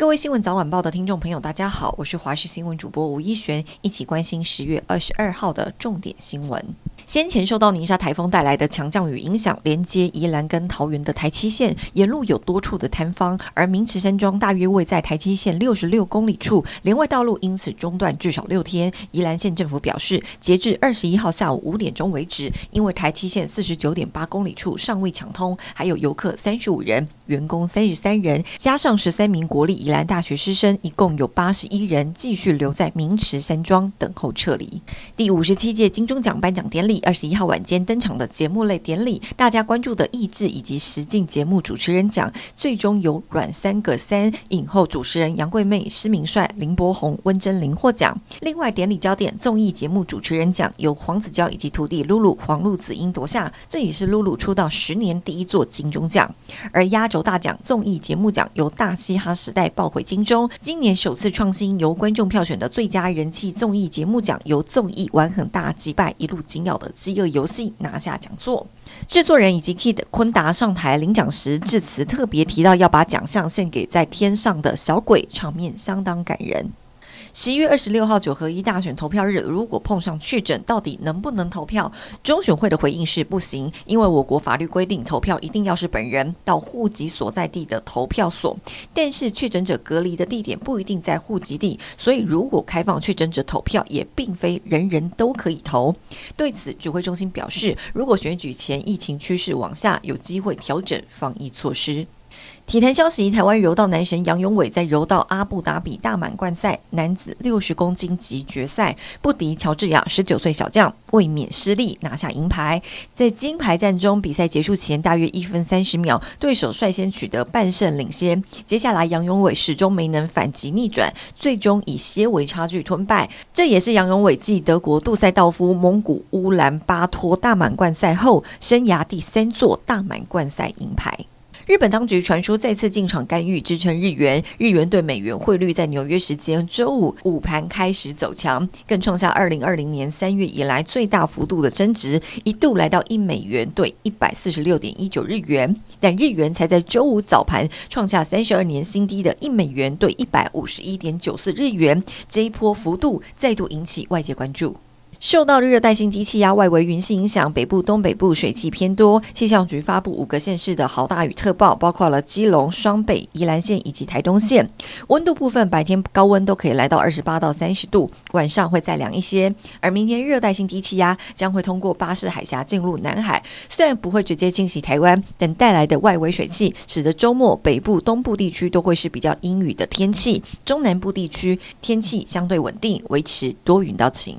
各位新闻早晚报的听众朋友，大家好，我是华视新闻主播吴一璇，一起关心十月二十二号的重点新闻。先前受到宁夏台风带来的强降雨影响，连接宜兰跟桃园的台七线沿路有多处的坍方，而明池山庄大约位在台七线六十六公里处，连外道路因此中断至少六天。宜兰县政府表示，截至二十一号下午五点钟为止，因为台七线四十九点八公里处尚未抢通，还有游客三十五人，员工三十三人，加上十三名国立宜兰大学师生，一共有八十一人继续留在明池山庄等候撤离。第五十七届金钟奖颁奖典礼。二十一号晚间登场的节目类典礼，大家关注的益智以及实境节目主持人奖，最终由阮三个三影后主持人杨贵媚、施明帅、林柏宏、温贞菱获奖。另外，典礼焦点综艺节目主持人奖由黄子佼以及徒弟露露黄璐子英夺下，这也是露露出道十年第一座金钟奖。而压轴大奖综艺节目奖由大嘻哈时代抱回金钟，今年首次创新由观众票选的最佳人气综艺节目奖，由综艺玩很大击败一路紧咬的。饥饿游戏拿下讲座，制作人以及 Kid 昆达上台领奖时致辞，特别提到要把奖项献给在天上的小鬼，场面相当感人。十一月二十六号九合一大选投票日，如果碰上确诊，到底能不能投票？中选会的回应是不行，因为我国法律规定，投票一定要是本人到户籍所在地的投票所。但是确诊者隔离的地点不一定在户籍地，所以如果开放确诊者投票，也并非人人都可以投。对此，指挥中心表示，如果选举前疫情趋势往下，有机会调整防疫措施。体坛消息：台湾柔道男神杨勇伟在柔道阿布达比大满贯赛男子六十公斤级决赛不敌乔治亚十九岁小将，卫冕失利，拿下银牌。在金牌战中，比赛结束前大约一分三十秒，对手率先取得半胜领先。接下来，杨勇伟始终没能反击逆转，最终以些微差距吞败。这也是杨勇伟继德国杜塞道夫、蒙古乌兰巴托大满贯赛后，生涯第三座大满贯赛银牌。日本当局传出再次进场干预，支撑日元。日元兑美元汇率在纽约时间周五午盘开始走强，更创下二零二零年三月以来最大幅度的升值，一度来到一美元兑一百四十六点一九日元。但日元才在周五早盘创下三十二年新低的一美元兑一百五十一点九四日元，这一波幅度再度引起外界关注。受到热带性低气压外围云系影响，北部、东北部水汽偏多。气象局发布五个县市的豪大雨特报，包括了基隆、双北、宜兰县以及台东县。温度部分，白天高温都可以来到二十八到三十度，晚上会再凉一些。而明天热带性低气压将会通过巴士海峡进入南海，虽然不会直接侵袭台湾，但带来的外围水汽使得周末北部、东部地区都会是比较阴雨的天气，中南部地区天气相对稳定，维持多云到晴。